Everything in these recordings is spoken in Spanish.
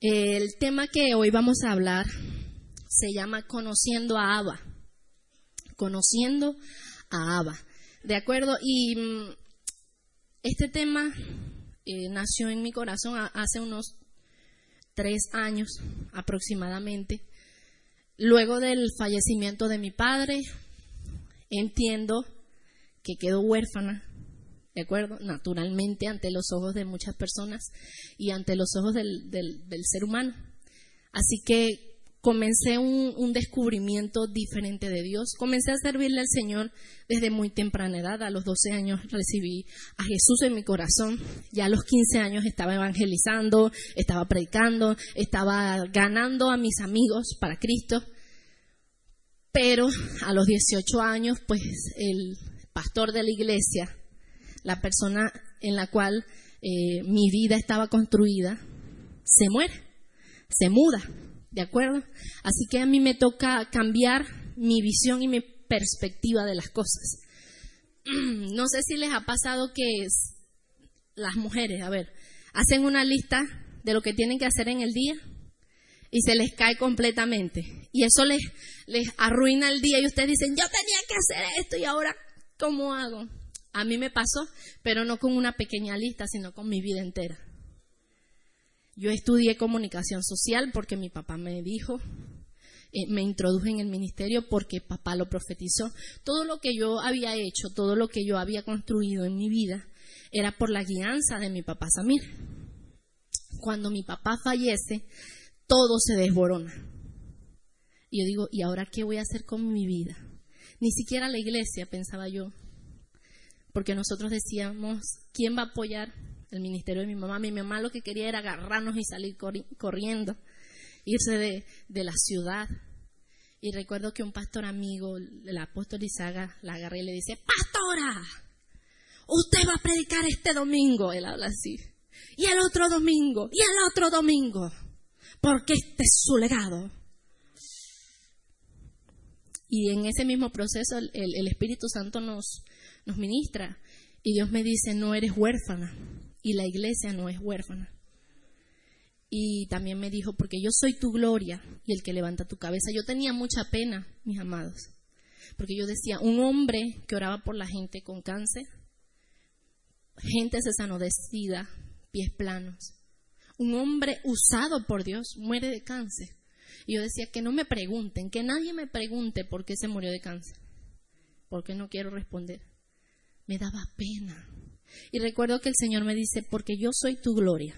El tema que hoy vamos a hablar se llama Conociendo a Abba. Conociendo a Abba. ¿De acuerdo? Y mm, este tema eh, nació en mi corazón hace unos tres años aproximadamente. Luego del fallecimiento de mi padre, entiendo que quedó huérfana, ¿de acuerdo? Naturalmente ante los ojos de muchas personas y ante los ojos del, ser humano. Así que comencé un, descubrimiento diferente de Dios. Comencé a servirle al Señor desde muy temprana edad. A los 12 años recibí a Jesús en mi corazón. Ya a los 15 años estaba evangelizando, estaba predicando, estaba ganando a mis amigos para Cristo. Pero a los 18 años, pues el pastor de la iglesia, la persona en la cual eh, mi vida estaba construida, se muere, se muda ¿De acuerdo? Así que a mí me toca cambiar mi visión y mi perspectiva de las cosas. No sé si les ha pasado que las mujeres, a ver, hacen una lista de lo que tienen que hacer en el día y se les cae completamente. Y eso les, les arruina el día y ustedes dicen, yo tenía que hacer esto y ahora, ¿cómo hago? A mí me pasó, pero no con una pequeña lista, sino con mi vida entera. Yo estudié comunicación social porque mi papá me dijo, eh, me introduje en el ministerio porque papá lo profetizó. Todo lo que yo había hecho, todo lo que yo había construido en mi vida, era por la guianza de mi papá Samir. Cuando mi papá fallece, todo se desborona. Y yo digo, ¿y ahora qué voy a hacer con mi vida? Ni siquiera la iglesia, pensaba yo, porque nosotros decíamos, ¿quién va a apoyar el ministerio de mi mamá. Mi mamá lo que quería era agarrarnos y salir corriendo, irse de, la ciudad. Y recuerdo que un pastor amigo, el apóstol Izaga, la agarré y le dice, Pastora, usted va a predicar este domingo. Él habla así. Y el otro domingo, y el otro domingo, porque este es su legado. Y en ese mismo proceso el, el Espíritu Santo nos, nos ministra. Y Dios me dice, no eres huérfana, y la iglesia no es huérfana. Y también me dijo, porque yo soy tu gloria y el que levanta tu cabeza. Yo tenía mucha pena, mis amados, porque yo decía, un hombre que oraba por la gente con cáncer, gente sesanodecida, pies planos, un hombre usado por Dios muere de cáncer. Y yo decía, que no me pregunten, que nadie me pregunte por qué se murió de cáncer, porque no quiero responder. Me daba pena. Y recuerdo que el Señor me dice, porque yo soy tu gloria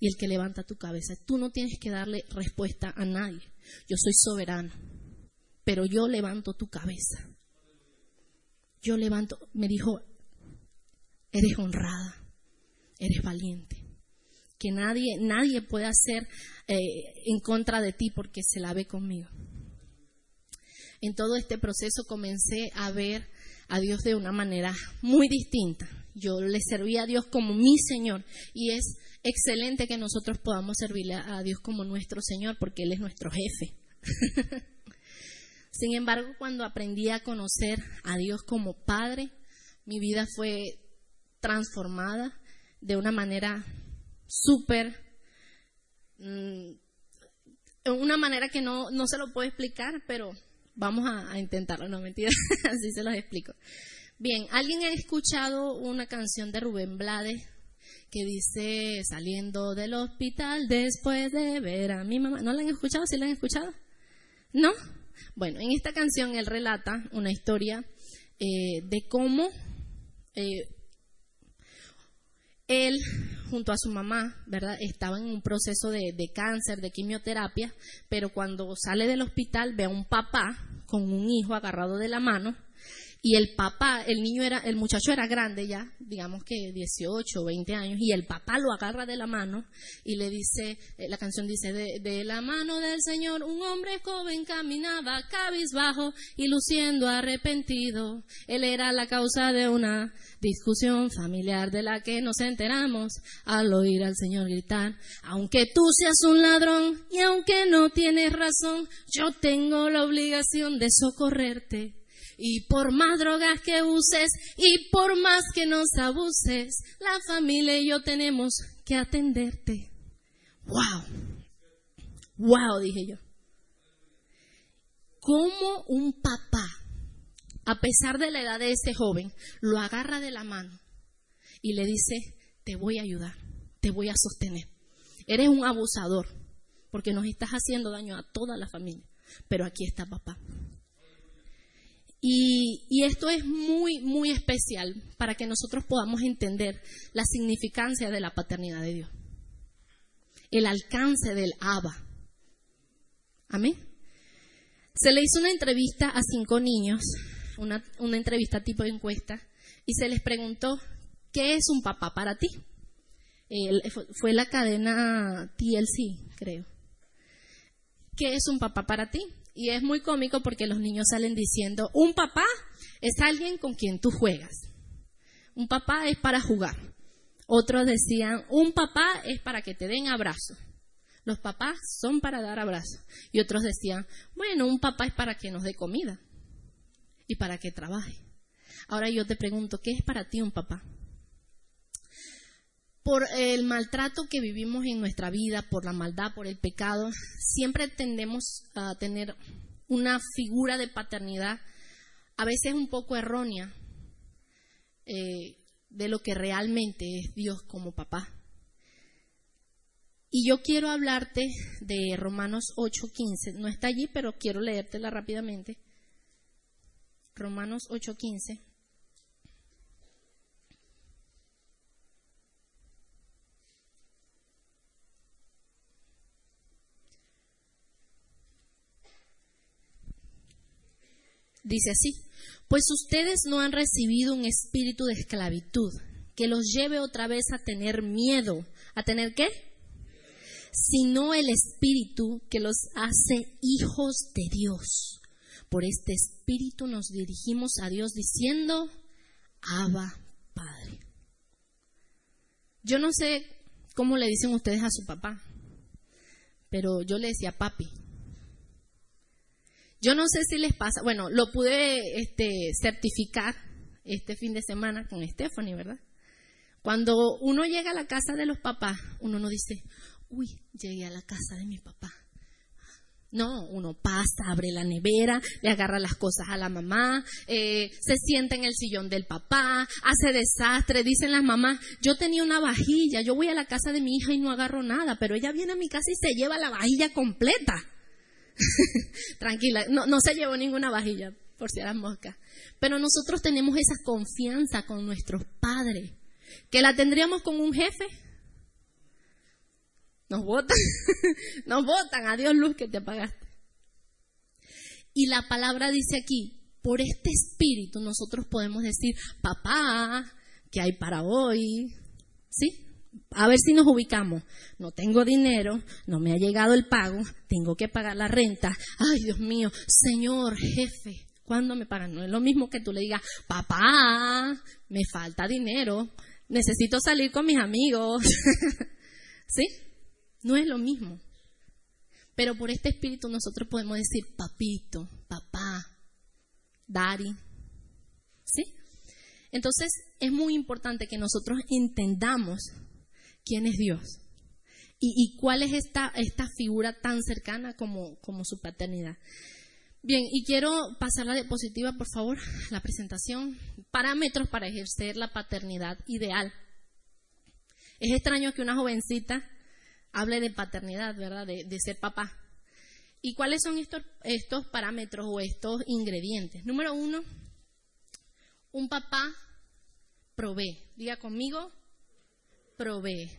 y el que levanta tu cabeza. Tú no tienes que darle respuesta a nadie. Yo soy soberano, pero yo levanto tu cabeza. Yo levanto, me dijo, eres honrada, eres valiente. Que nadie, nadie puede hacer eh, en contra de ti porque se la ve conmigo. En todo este proceso comencé a ver a Dios de una manera muy distinta yo le serví a Dios como mi Señor y es excelente que nosotros podamos servirle a Dios como nuestro Señor porque Él es nuestro jefe. Sin embargo, cuando aprendí a conocer a Dios como Padre, mi vida fue transformada de una manera súper, mm, una manera que no, no se lo puedo explicar, pero vamos a, intentarlo, no mentira, así se los explico. Bien, ¿alguien ha escuchado una canción de Rubén Blades que dice saliendo del hospital después de ver a mi mamá? ¿No la han escuchado? ¿Sí la han escuchado? ¿No? Bueno, en esta canción él relata una historia eh, de cómo eh, él junto a su mamá, ¿verdad? Estaba en un proceso de, de, cáncer, de quimioterapia, pero cuando sale del hospital ve a un papá con un hijo agarrado de la mano y el papá, el niño era, el muchacho era grande ya, digamos que 18 o 20 años, y el papá lo agarra de la mano y le dice, eh, la canción dice, de, de la mano del Señor un hombre joven caminaba cabizbajo y luciendo arrepentido. Él era la causa de una discusión familiar de la que nos enteramos al oír al Señor gritar, aunque tú seas un ladrón y aunque no tienes razón, yo tengo la obligación de socorrerte. Y por más drogas que uses y por más que nos abuses, la familia y yo tenemos que atenderte. ¡Wow! wow, dije yo. ¿Cómo un papá, a pesar de la edad de ese joven, lo agarra de la mano y le dice, te voy a ayudar, te voy a sostener? Eres un abusador, porque nos estás haciendo daño a toda la familia, pero aquí está papá. Y, esto es muy, muy especial para que nosotros podamos entender la significancia de la paternidad de Dios. El alcance del Abba. Amén. Se le hizo una entrevista a cinco niños, una, entrevista tipo de encuesta, y se les preguntó, ¿qué es un papá para ti? fue la cadena TLC, creo. ¿Qué es un papá para ti? Y es muy cómico porque los niños salen diciendo, un papá es alguien con quien tú juegas. Un papá es para jugar. Otros decían, un papá es para que te den abrazo. Los papás son para dar abrazo. Y otros decían, bueno, un papá es para que nos dé comida y para que trabaje. Ahora yo te pregunto, ¿qué es para ti un papá? Por el maltrato que vivimos en nuestra vida, por la maldad, por el pecado, siempre tendemos a tener una figura de paternidad, a veces un poco errónea, eh, de lo que realmente es Dios como papá. Y yo quiero hablarte de Romanos 8:15. No está allí, pero quiero leértela rápidamente. Romanos 8:15. Dice así, pues ustedes no han recibido un espíritu de esclavitud que los lleve otra vez a tener miedo. ¿A tener qué? Sino el espíritu que los hace hijos de Dios. Por este espíritu nos dirigimos a Dios diciendo, Abba Padre. Yo no sé cómo le dicen ustedes a su papá, pero yo le decía papi. Yo no sé si les pasa, bueno, lo pude este, certificar este fin de semana con Stephanie, ¿verdad? Cuando uno llega a la casa de los papás, uno no dice, uy, llegué a la casa de mi papá. No, uno pasa, abre la nevera, le agarra las cosas a la mamá, eh, se sienta en el sillón del papá, hace desastre, dicen las mamás, yo tenía una vajilla, yo voy a la casa de mi hija y no agarro nada, pero ella viene a mi casa y se lleva la vajilla completa. Tranquila, no, se llevó ninguna vajilla, por si eran moscas. Pero nosotros tenemos esa confianza con nuestros padres, que la tendríamos con un jefe. Nos votan, nos votan, adiós luz que te apagaste. Y la palabra dice aquí, por este espíritu nosotros podemos decir, papá, ¿qué hay para hoy? ¿Sí? A ver si nos ubicamos. No tengo dinero, no me ha llegado el pago, tengo que pagar la renta. Ay, Dios mío, señor jefe, ¿cuándo me pagan? No es lo mismo que tú le digas, papá, me falta dinero, necesito salir con mis amigos. ¿Sí? No es lo mismo. Pero por este espíritu nosotros podemos decir papito, papá, daddy. ¿Sí? Entonces es muy importante que nosotros entendamos quién es Dios y, cuál es esta, figura tan cercana como, su paternidad. Bien, y quiero pasar la diapositiva, por favor, la presentación. Parámetros para ejercer la paternidad ideal. Es extraño que una jovencita hable de paternidad, ¿verdad? De, de ser papá. ¿Y cuáles son estos, estos parámetros o estos ingredientes? Número uno, un papá provee. Diga conmigo, provee.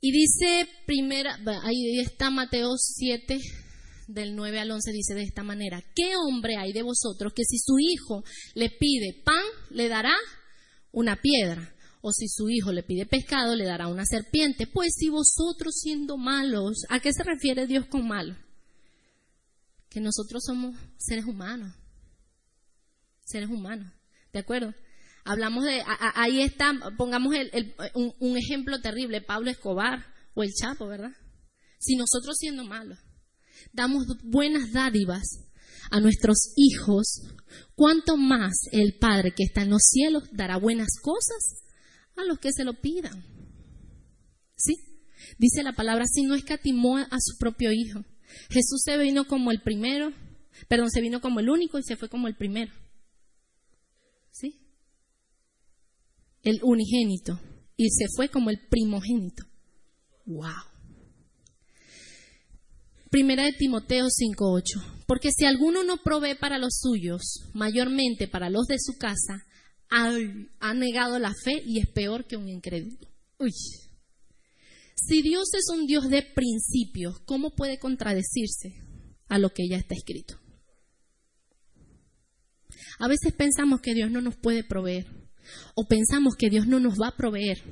Y dice primera, ahí está Mateo 7, del 9 al 11, dice de esta manera, ¿qué hombre hay de vosotros que si su hijo le pide pan, le dará una piedra? O si su hijo le pide pescado, le dará una serpiente. Pues si vosotros siendo malos, ¿a qué se refiere Dios con malo? Que nosotros somos seres humanos. Seres humanos. ¿De acuerdo? Hablamos de, ahí está, pongamos un, ejemplo terrible, Pablo Escobar o el Chapo, ¿verdad? Si nosotros siendo malos damos buenas dádivas a nuestros hijos, ¿cuánto más el Padre que está en los cielos dará buenas cosas a los que se lo pidan? ¿Sí? Dice la palabra, si no escatimó a su propio hijo. Jesús se vino como el primero, perdón, se vino como el único y se fue como el primero. ¿Sí? El unigénito. Y se fue como el primogénito. ¡Wow! Primera de Timoteo 5:8. Porque si alguno no provee para los suyos, mayormente para los de su casa, ha, negado la fe y es peor que un incrédulo. Uy. Si Dios es un Dios de principios, ¿cómo puede contradecirse a lo que ya está escrito? A veces pensamos que Dios no nos puede proveer o pensamos que Dios no nos va a proveer.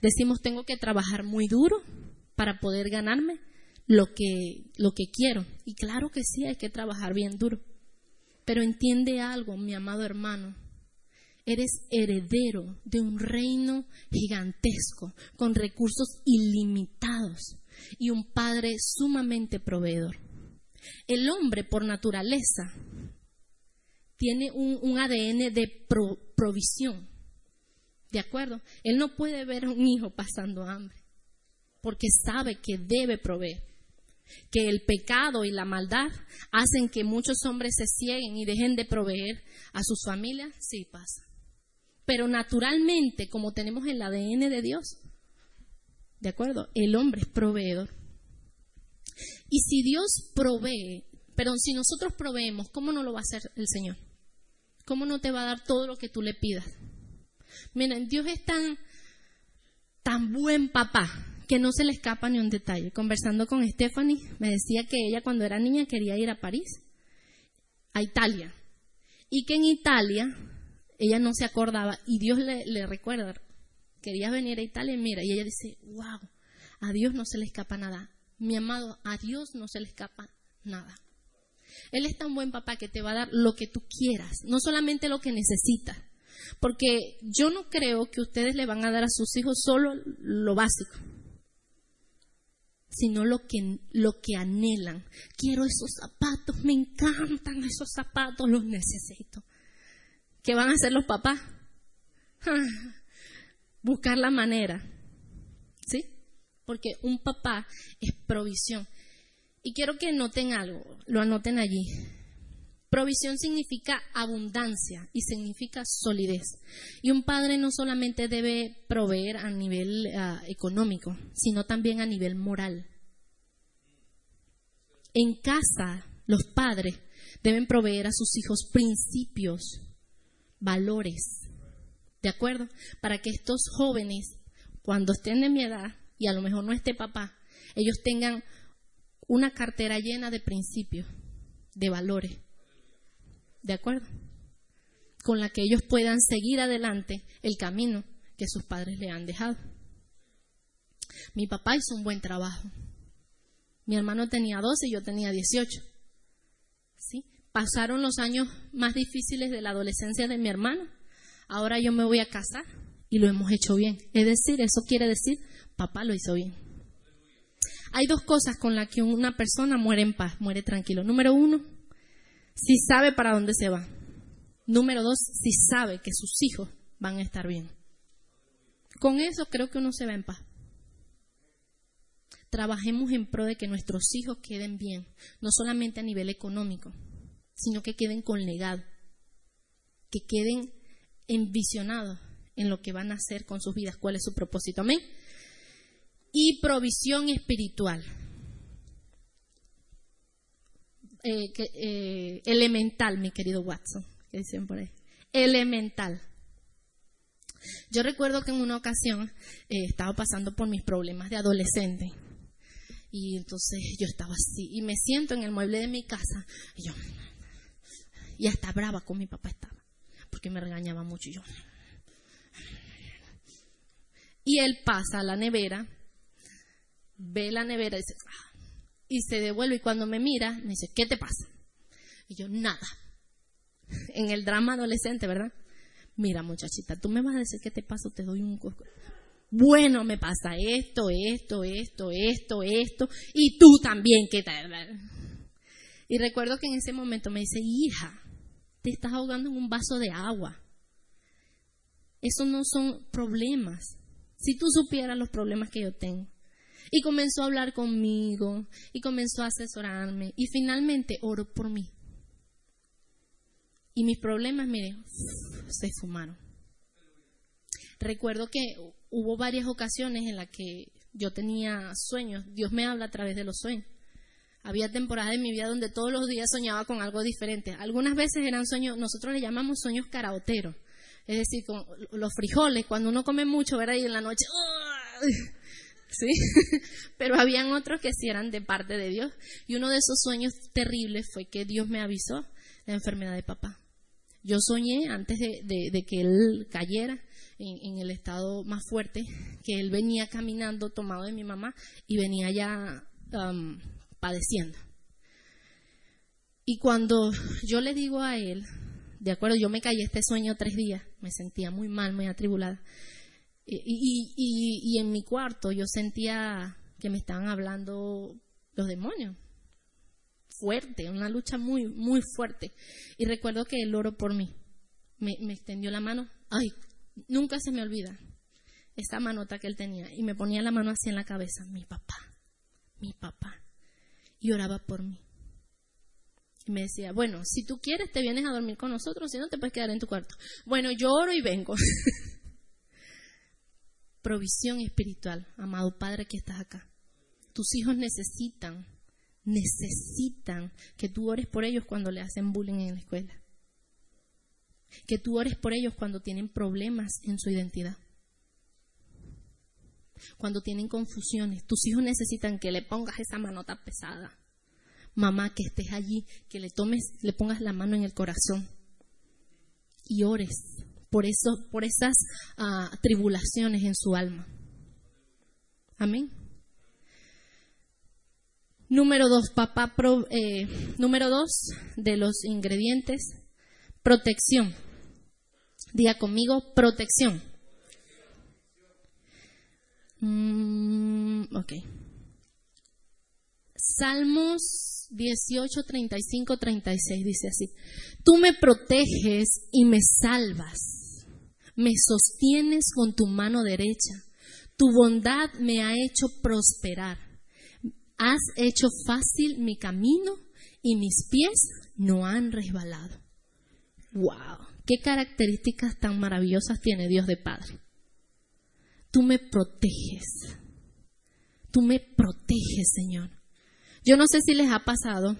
Decimos, tengo que trabajar muy duro para poder ganarme lo que, lo que quiero. Y claro que sí, hay que trabajar bien duro. Pero entiende algo, mi amado hermano. Eres heredero de un reino gigantesco, con recursos ilimitados y un padre sumamente proveedor. El hombre, por naturaleza, tiene un, ADN de provisión. ¿De acuerdo? Él no puede ver a un hijo pasando hambre, porque sabe que debe proveer que el pecado y la maldad hacen que muchos hombres se cieguen y dejen de proveer a sus familias, sí pasa. Pero naturalmente, como tenemos el ADN de Dios, ¿de acuerdo? El hombre es proveedor. Y si Dios provee, pero si nosotros proveemos, ¿cómo no lo va a hacer el Señor? ¿Cómo no te va a dar todo lo que tú le pidas? Miren, Dios es tan, tan buen papá que no se le escapa ni un detalle. Conversando con Stephanie, me decía que ella cuando era niña quería ir a París, a Italia, y que en Italia ella no se acordaba y Dios le, recuerda, querías venir a Italia, mira, y ella dice, wow, a Dios no se le escapa nada. Mi amado, a Dios no se le escapa nada. Él es tan buen papá que te va a dar lo que tú quieras, no solamente lo que necesitas. Porque yo no creo que ustedes le van a dar a sus hijos solo lo básico sino lo que, lo que anhelan. Quiero esos zapatos, me encantan esos zapatos, los necesito. ¿Qué van a hacer los papás? Buscar la manera. ¿Sí? Porque un papá es provisión. Y quiero que noten algo, lo anoten allí. Provisión significa abundancia y significa solidez. Y un padre no solamente debe proveer a nivel ah, económico, sino también a nivel moral. En casa, los padres deben proveer a sus hijos principios, valores, ¿de acuerdo? Para que estos jóvenes, cuando estén de mi edad, y a lo mejor no esté papá, ellos tengan una cartera llena de principios, de valores. ¿De acuerdo? Con la que ellos puedan seguir adelante el camino que sus padres le han dejado. Mi papá hizo un buen trabajo. Mi hermano tenía 12 y yo tenía 18. ¿Sí? Pasaron los años más difíciles de la adolescencia de mi hermano. Ahora yo me voy a casar y lo hemos hecho bien. Es decir, eso quiere decir, papá lo hizo bien. Hay dos cosas con las que una persona muere en paz, muere tranquilo. Número uno, si sabe para dónde se va. Número dos, si sabe que sus hijos van a estar bien. Con eso creo que uno se va en paz. Trabajemos en pro de que nuestros hijos queden bien, no solamente a nivel económico, sino que queden con legado, que queden envisionados en lo que van a hacer con sus vidas, cuál es su propósito. Amén. Y provisión espiritual. Eh, eh, elemental, mi querido Watson, que dicen por ahí. Elemental. Yo recuerdo que en una ocasión eh, estaba pasando por mis problemas de adolescente. Y entonces yo estaba así. Y me siento en el mueble de mi casa. Y yo. Y hasta brava con mi papá estaba. Porque me regañaba mucho. Y yo. Y él pasa a la nevera. Ve la nevera y dice. Ah", y se devuelve y cuando me mira, me dice, ¿qué te pasa? Y yo, nada. En el drama adolescente, ¿verdad? Mira, muchachita, tú me vas a decir qué te pasa, te doy un... Bueno, me pasa esto, esto, esto, esto, esto, y tú también, ¿qué tal? Y recuerdo que en ese momento me dice, hija, te estás ahogando en un vaso de agua. Esos no son problemas. Si tú supieras los problemas que yo tengo, Y comenzó a hablar conmigo y comenzó a asesorarme y finalmente oró por mí. Y mis problemas, mire, se fumaron. Recuerdo que hubo varias ocasiones en las que yo tenía sueños. Dios me habla a través de los sueños. Había temporadas en mi vida donde todos los días soñaba con algo diferente. Algunas veces eran sueños, nosotros le llamamos sueños caraoteros. Es decir, con los frijoles, cuando uno come mucho, ver ahí en la noche, ¿sí? Pero habían otros que sí eran de parte de Dios. Y uno de esos sueños terribles fue que Dios me avisó la enfermedad de papá. Yo soñé antes de, que él cayera en, el estado más fuerte, que él venía caminando tomado de mi mamá y venía ya um, padeciendo. Y cuando yo le digo a él, de acuerdo, yo me caí este sueño tres días, me sentía muy mal, muy atribulada. Y, en mi cuarto yo sentía que me estaban hablando los demonios. Fuerte, una lucha muy, muy fuerte. Y recuerdo que él oró por mí. Me, extendió la mano. Ay, nunca se me olvida esa manota que él tenía. Y me ponía la mano así en la cabeza. Mi papá, mi papá. Y oraba por mí. Y me decía, bueno, si tú quieres te vienes a dormir con nosotros, si no te puedes quedar en tu cuarto. Bueno, yo oro y vengo. Provisión espiritual, amado Padre que estás acá. Tus hijos necesitan, necesitan que tú ores por ellos cuando le hacen bullying en la escuela. Que tú ores por ellos cuando tienen problemas en su identidad. Cuando tienen confusiones. Tus hijos necesitan que le pongas esa manota pesada mamá, que estés allí, que le tomes, le pongas la mano en el corazón y ores por eso, por esas ah, tribulaciones en su alma. Amén. Número dos, papá, eh, número dos de los ingredientes, protección. Diga conmigo, protección. Mm, ok. Salmos 18, 35, 36 dice así, tú me proteges y me salvas, me sostienes con tu mano derecha, tu bondad me ha hecho prosperar, has hecho fácil mi camino y mis pies no han resbalado. ¡Wow! ¿Qué características tan maravillosas tiene Dios de Padre? Tú me proteges, tú me proteges, Señor. Yo no sé si les ha pasado.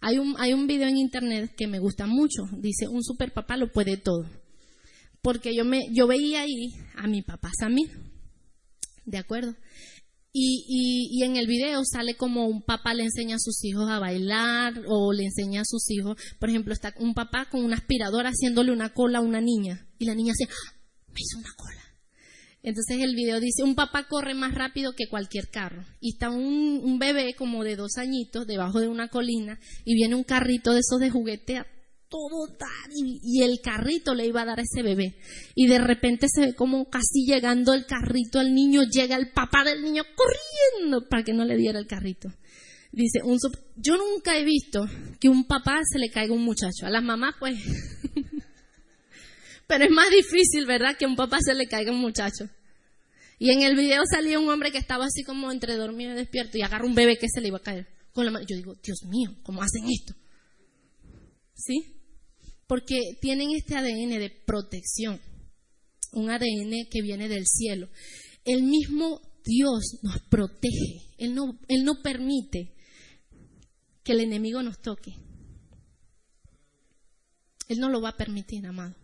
Hay un, hay un video en internet que me gusta mucho. Dice, un super papá lo puede todo. Porque yo, me, yo veía ahí a mi papá Samir. ¿De acuerdo? Y, y, en el video sale como un papá le enseña a sus hijos a bailar o le enseña a sus hijos, por ejemplo, está un papá con una aspiradora haciéndole una cola a una niña y la niña dice, ¡Ah! me hizo una cola. Entonces el video dice, un papá corre más rápido que cualquier carro. Y está un, bebé como de dos añitos debajo de una colina y viene un carrito de esos de juguete a todo dar y, el carrito le iba a dar a ese bebé. Y de repente se ve como casi llegando el carrito al niño, llega el papá del niño corriendo para que no le diera el carrito. Dice, un, yo nunca he visto que un papá se le caiga un muchacho. A las mamás pues Pero es más difícil, ¿verdad? Que un papá se le caiga un muchacho. Y en el video salía un hombre que estaba así como entre dormido y despierto y agarra un bebé que se le iba a caer con la mano. Yo digo, Dios mío, ¿cómo hacen esto? ¿Sí? Porque tienen este ADN de protección, un ADN que viene del cielo. El mismo Dios nos protege, Él no, Él no permite que el enemigo nos toque. Él no lo va a permitir, amado.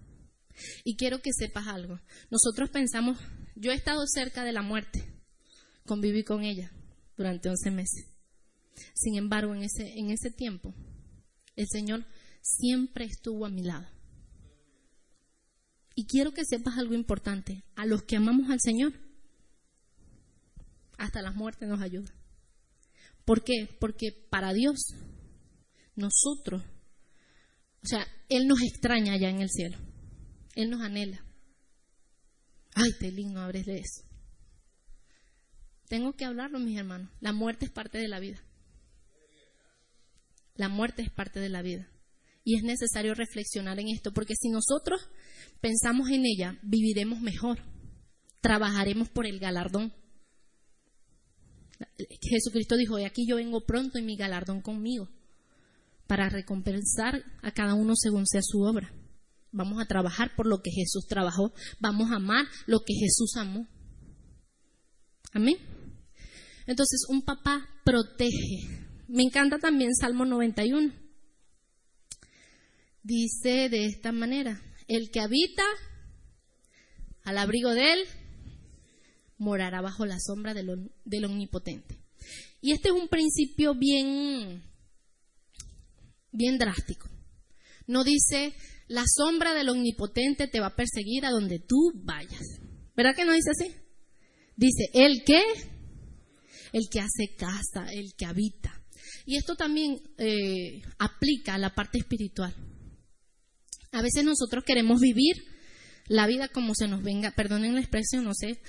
Y quiero que sepas algo. Nosotros pensamos, yo he estado cerca de la muerte, conviví con ella durante 11 meses. Sin embargo, en ese, en ese tiempo, el Señor siempre estuvo a mi lado. Y quiero que sepas algo importante. A los que amamos al Señor, hasta la muerte nos ayuda. ¿Por qué? Porque para Dios, nosotros, o sea, Él nos extraña allá en el cielo. Él nos anhela. Ay, Telín, no hables de eso. Tengo que hablarlo, mis hermanos. La muerte es parte de la vida. La muerte es parte de la vida. Y es necesario reflexionar en esto, porque si nosotros pensamos en ella, viviremos mejor. Trabajaremos por el galardón. Jesucristo dijo, y aquí yo vengo pronto y mi galardón conmigo, para recompensar a cada uno según sea su obra. Vamos a trabajar por lo que Jesús trabajó, vamos a amar lo que Jesús amó. Amén. Entonces, un papá protege. Me encanta también Salmo 91. Dice de esta manera, el que habita al abrigo de él morará bajo la sombra del, omnipotente. Y este es un principio bien, bien drástico. No dice, la sombra del omnipotente te va a perseguir a donde tú vayas. ¿Verdad que no dice así? Dice, el que, el que hace casa, el que habita. Y esto también eh, aplica a la parte espiritual. A veces nosotros queremos vivir la vida como se nos venga, perdonen la expresión, no sé,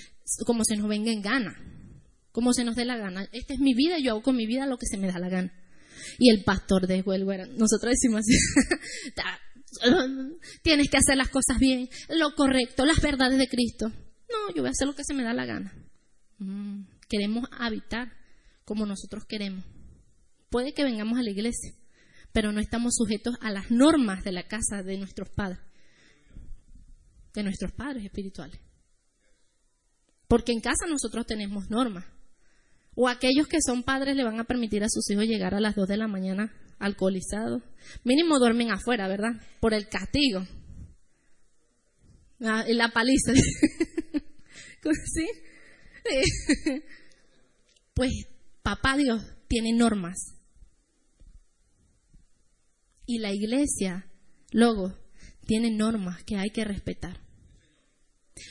como se nos venga en gana, como se nos dé la gana. Esta es mi vida, yo hago con mi vida lo que se me da la gana. Y el pastor de Huelguera, nosotros decimos así, tienes que hacer las cosas bien, lo correcto, las verdades de Cristo. No, yo voy a hacer lo que se me da la gana. Mm, queremos habitar como nosotros queremos. Puede que vengamos a la iglesia, pero no estamos sujetos a las normas de la casa de nuestros padres, de nuestros padres espirituales. Porque en casa nosotros tenemos normas. O aquellos que son padres le van a permitir a sus hijos llegar a las 2 de la mañana alcoholizados. Mínimo duermen afuera, ¿verdad? Por el castigo. La, la paliza. ¿Sí? Pues papá Dios tiene normas. Y la iglesia, luego, tiene normas que hay que respetar.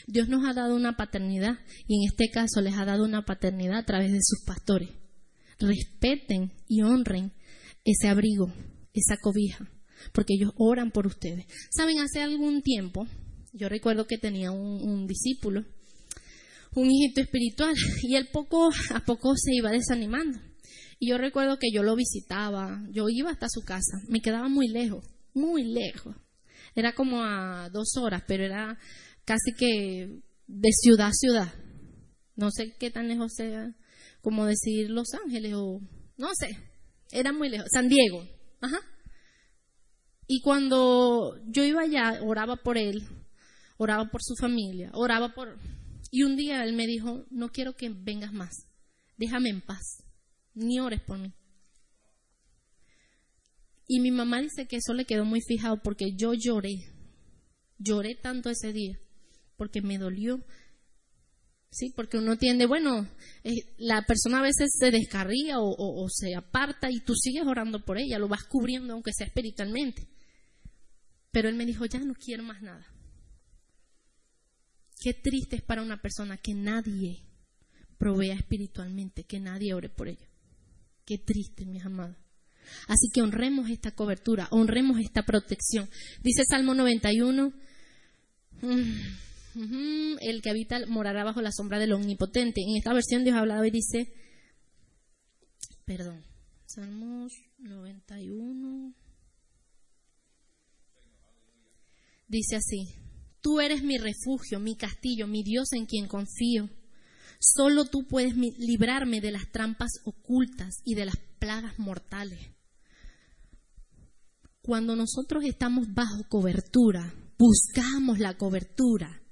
Dios nos ha dado una paternidad y en este caso les ha dado una paternidad a través de sus pastores. Respeten y honren ese abrigo, esa cobija, porque ellos oran por ustedes. Saben, hace algún tiempo, yo recuerdo que tenía un, discípulo, un hijito espiritual, y él poco a poco se iba desanimando. Y yo recuerdo que yo lo visitaba, yo iba hasta su casa, me quedaba muy lejos, muy lejos. Era como a dos horas, pero era casi que de ciudad a ciudad. No sé qué tan lejos sea, como decir Los Ángeles o no sé, era muy lejos. San Diego, ajá. Y cuando yo iba allá, oraba por él, oraba por su familia, oraba por... Y un día él me dijo, no quiero que vengas más, déjame en paz, ni ores por mí. Y mi mamá dice que eso le quedó muy fijado porque yo lloré, lloré tanto ese día porque me dolió. Sí, porque uno tiende, bueno, eh, la persona a veces se descarría o, se aparta y tú sigues orando por ella, lo vas cubriendo aunque sea espiritualmente. Pero él me dijo, ya no quiero más nada. Qué triste es para una persona que nadie provea espiritualmente, que nadie ore por ella. Qué triste, mis amados. Así que honremos esta cobertura, honremos esta protección. Dice Salmo 91 el que habita morará bajo la sombra del omnipotente. En esta versión Dios ha hablado y dice, perdón, Salmos 91. Dice así, tú eres mi refugio, mi castillo, mi Dios en quien confío. Solo tú puedes librarme de las trampas ocultas y de las plagas mortales. Cuando nosotros estamos bajo cobertura, buscamos la cobertura,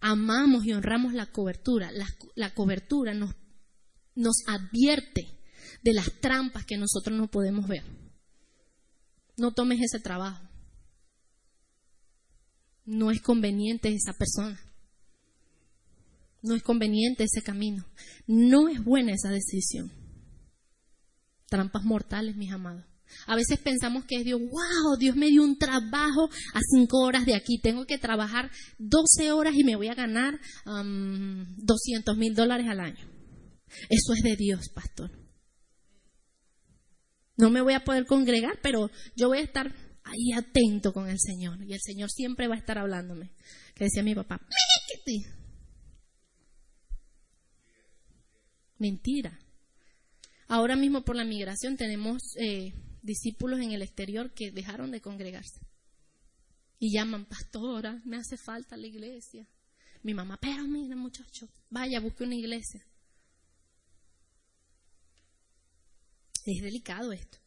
amamos y honramos la cobertura. La, cobertura nos, advierte de las trampas que nosotros no podemos ver. No tomes ese trabajo. No es conveniente esa persona. No es conveniente ese camino. No es buena esa decisión. Trampas mortales, mis amados. A veces pensamos que es Dios, wow, Dios me dio un trabajo a cinco horas de aquí, tengo que trabajar 12 horas y me voy a ganar 200 mil dólares al año. Eso es de Dios, pastor. No me voy a poder congregar, pero yo voy a estar ahí atento con el Señor. Y el Señor siempre va a estar hablándome. Que decía mi papá, Mentira. Ahora mismo por la migración tenemos eh, discípulos en el exterior que dejaron de congregarse. Y llaman, pastora, me hace falta la iglesia. Mi mamá, pero mira muchacho, vaya, busque una iglesia. Es delicado esto.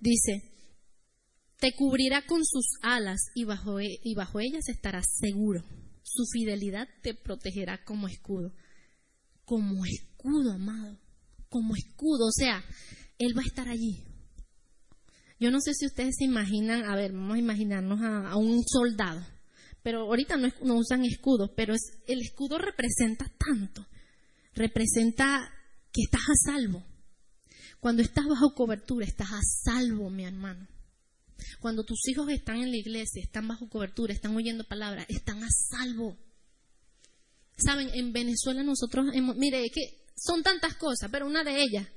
Dice, te cubrirá con sus alas y bajo, e, y bajo ellas estarás seguro. Su fidelidad te protegerá como escudo. Como escudo, amado. Como escudo. O sea, Él va a estar allí. Yo no sé si ustedes se imaginan, a ver, vamos a imaginarnos a, un soldado. Pero ahorita no, usan escudos, pero el escudo representa tanto. Representa que estás a salvo. Cuando estás bajo cobertura, estás a salvo, mi hermano. Cuando tus hijos están en la iglesia, están bajo cobertura, están oyendo palabras, están a salvo. Saben, en Venezuela nosotros hemos, mire, que son tantas cosas, pero una de ellas,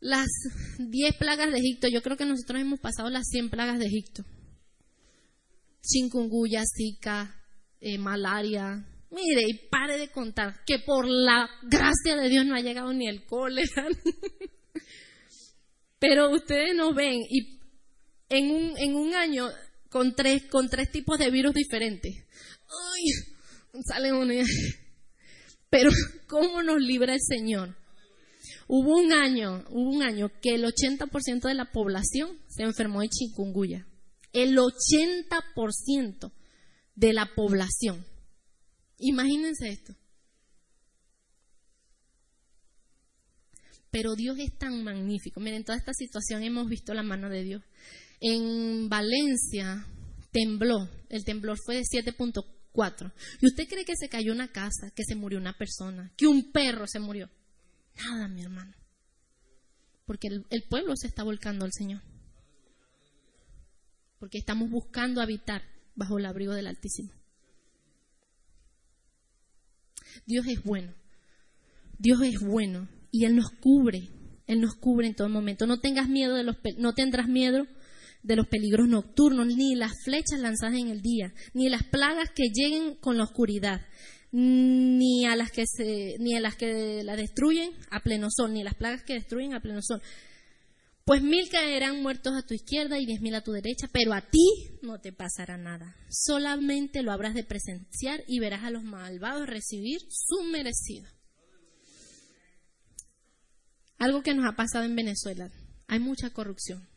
las 10 plagas de Egipto, yo creo que nosotros hemos pasado las 100 plagas de Egipto. Chikungunya, Zika, eh, malaria. Mire, y pare de contar que por la gracia de Dios no ha llegado ni el cólera. Pero ustedes nos ven y en un, en un año con tres, con tres tipos de virus diferentes. Ay, salen uno. Pero, ¿cómo nos libra el Señor? Hubo un año, hubo un año que el 80% de la población se enfermó de chikungunya. El 80% de la población. Imagínense esto. Pero Dios es tan magnífico. Miren, en toda esta situación hemos visto la mano de Dios. En Valencia tembló, el temblor fue de 7.4. ¿Y usted cree que se cayó una casa, que se murió una persona, que un perro se murió? Nada, mi hermano. Porque el, el pueblo se está volcando al Señor. Porque estamos buscando habitar bajo el abrigo del Altísimo. Dios es bueno. Dios es bueno y Él nos cubre. Él nos cubre en todo momento. No tengas miedo de los no tendrás miedo de los peligros nocturnos, ni las flechas lanzadas en el día, ni las plagas que lleguen con la oscuridad, ni a las que se, ni a las que la destruyen a pleno sol, ni las plagas que destruyen a pleno sol. Pues mil caerán muertos a tu izquierda y diez mil a tu derecha, pero a ti no te pasará nada. Solamente lo habrás de presenciar y verás a los malvados recibir su merecido. Algo que nos ha pasado en Venezuela. Hay mucha corrupción.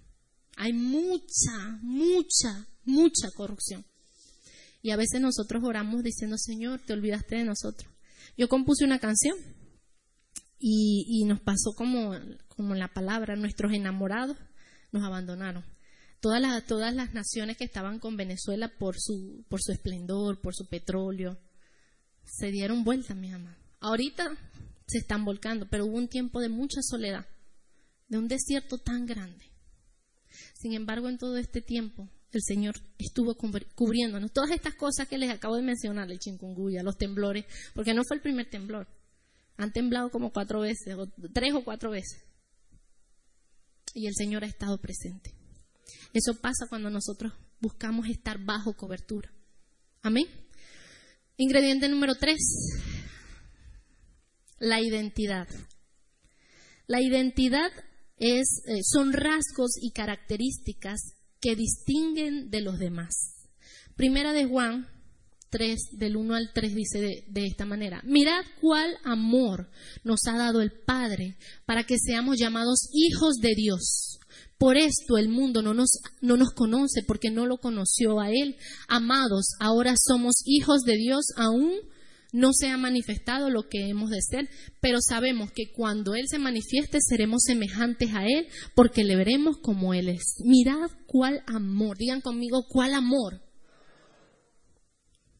Hay mucha, mucha, mucha corrupción. Y a veces nosotros oramos diciendo, Señor, te olvidaste de nosotros. Yo compuse una canción y, nos pasó como, como la palabra, nuestros enamorados nos abandonaron. Todas las, naciones que estaban con Venezuela por su, por su esplendor, por su petróleo, se dieron vuelta, mi amor. Ahorita se están volcando, pero hubo un tiempo de mucha soledad, de un desierto tan grande. Sin embargo, en todo este tiempo, el Señor estuvo cubriéndonos. Todas estas cosas que les acabo de mencionar, el chikungunya, los temblores, porque no fue el primer temblor. Han temblado como cuatro veces, o tres o cuatro veces. Y el Señor ha estado presente. Eso pasa cuando nosotros buscamos estar bajo cobertura. Amén. Ingrediente número tres, la identidad. La identidad es, eh, son rasgos y características que distinguen de los demás. Primera de Juan 3, del 1 al 3, dice de, de, esta manera, mirad cuál amor nos ha dado el Padre para que seamos llamados hijos de Dios. Por esto el mundo no nos, no nos conoce porque no lo conoció a Él. Amados, ahora somos hijos de Dios aún no se ha manifestado lo que hemos de ser, pero sabemos que cuando Él se manifieste seremos semejantes a Él porque le veremos como Él es. Mirad cuál amor, digan conmigo cuál amor.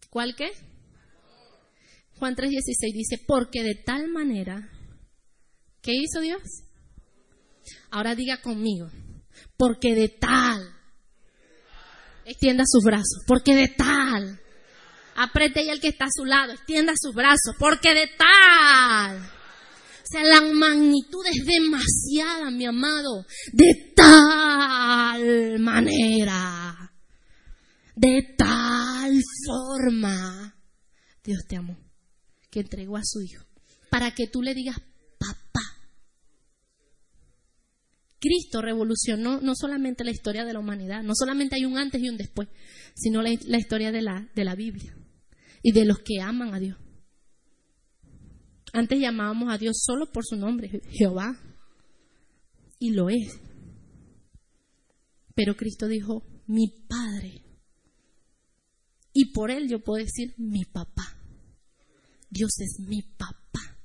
¿Cuál qué? Juan 3:16 dice, porque de tal manera, ¿qué hizo Dios? Ahora diga conmigo, porque de tal, extienda sus brazos, porque de tal Aprete y el que está a su lado, extienda sus brazos, porque de tal. O sea, la magnitud es demasiada, mi amado. De tal manera. De tal forma. Dios te amó. Que entregó a su Hijo. Para que tú le digas, papá. Cristo revolucionó no solamente la historia de la humanidad, no solamente hay un antes y un después, sino la, la historia de la, de la Biblia y de los que aman a Dios. Antes llamábamos a Dios solo por su nombre, Jehová. Y lo es. Pero Cristo dijo, mi Padre. Y por él yo puedo decir, mi papá. Dios es mi papá.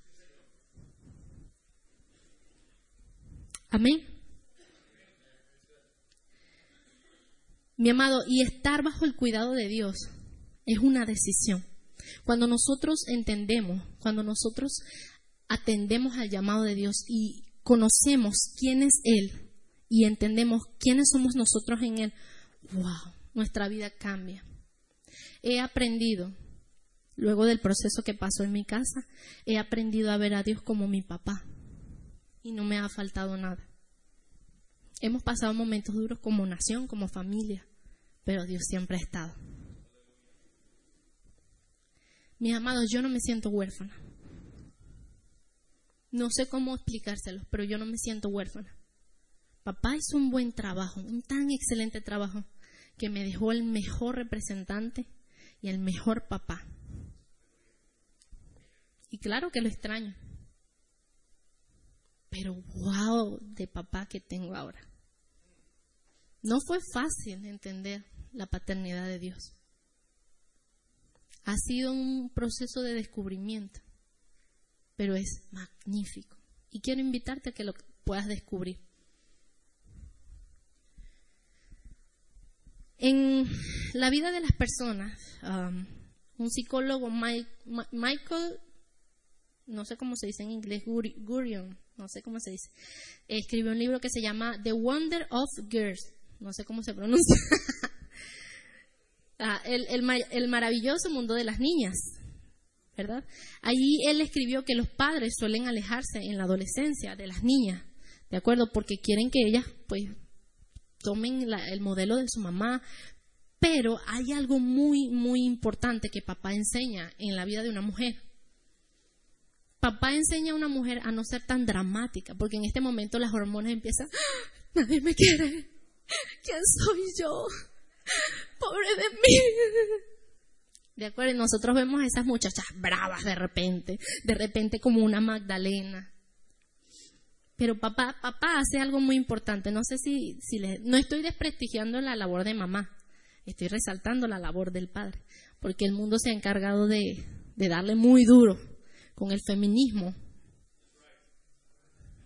Amén. Mi amado, y estar bajo el cuidado de Dios es una decisión. Cuando nosotros entendemos, cuando nosotros atendemos al llamado de Dios y conocemos quién es Él y entendemos quiénes somos nosotros en Él, wow, nuestra vida cambia. He aprendido, luego del proceso que pasó en mi casa, he aprendido a ver a Dios como mi papá y no me ha faltado nada. Hemos pasado momentos duros como nación, como familia, pero Dios siempre ha estado. Mis amados, yo no me siento huérfana. No sé cómo explicárselos, pero yo no me siento huérfana. Papá hizo un buen trabajo, un tan excelente trabajo, que me dejó el mejor representante y el mejor papá. Y claro que lo extraño pero wow de papá que tengo ahora. No fue fácil entender la paternidad de Dios. Ha sido un proceso de descubrimiento, pero es magnífico. Y quiero invitarte a que lo puedas descubrir. En la vida de las personas, um, un psicólogo, Michael, no sé cómo se dice en inglés, Gurion, no sé cómo se dice, escribió un libro que se llama The Wonder of Girls, no sé cómo se pronuncia, ah, el, maravilloso mundo de las niñas, ¿verdad? Allí él escribió que los padres suelen alejarse en la adolescencia de las niñas, ¿de acuerdo? Porque quieren que ellas, pues, tomen el modelo de su mamá, pero hay algo muy, muy importante que papá enseña en la vida de una mujer papá enseña a una mujer a no ser tan dramática, porque en este momento las hormonas empiezan, ¡Ah! nadie me quiere, ¿quién soy yo? Pobre de mí. De acuerdo, y nosotros vemos a esas muchachas bravas de repente, de repente como una Magdalena. Pero papá, papá hace algo muy importante. No sé si, si le, no estoy desprestigiando la labor de mamá, estoy resaltando la labor del padre, porque el mundo se ha encargado de, de darle muy duro con el feminismo.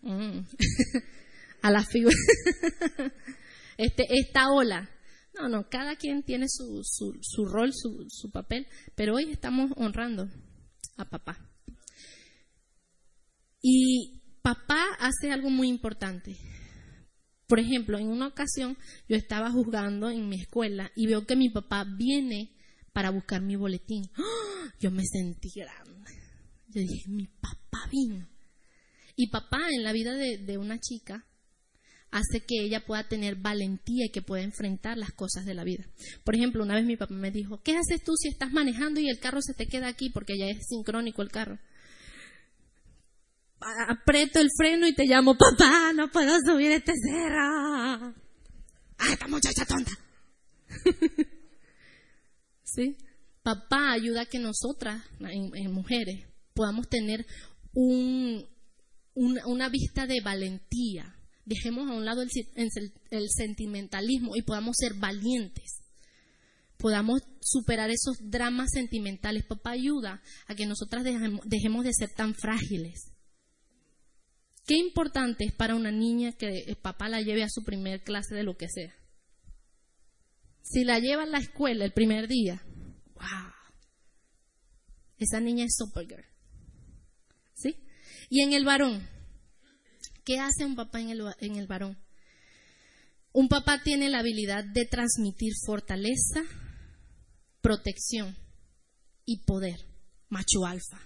Mm. a la figura. este, esta ola. No, no, cada quien tiene su, su, rol, su, su papel, pero hoy estamos honrando a papá. Y papá hace algo muy importante. Por ejemplo, en una ocasión yo estaba juzgando en mi escuela y veo que mi papá viene para buscar mi boletín. ¡Ah! Yo me sentí grande. Yo dije, mi papá vino. Y papá en la vida de, una chica hace que ella pueda tener valentía y que pueda enfrentar las cosas de la vida. Por ejemplo, una vez mi papá me dijo, ¿qué haces tú si estás manejando y el carro se te queda aquí porque ya es sincrónico el carro? Aprieto el freno y te llamo, papá, no puedo subir este cerro. ¡Ah, esta muchacha tonta! ¿Sí? Papá ayuda a que nosotras, en mujeres, podamos tener una vista de valentía. Dejemos a un lado el, sentimentalismo y podamos ser valientes. Podamos superar esos dramas sentimentales. Papá ayuda a que nosotras dejemos, de ser tan frágiles. Qué importante es para una niña que el papá la lleve a su primer clase de lo que sea. Si la lleva a la escuela el primer día, wow, esa niña es Supergirl. Y en el varón, ¿qué hace un papá en el, varón? Un papá tiene la habilidad de transmitir fortaleza, protección y poder, macho alfa.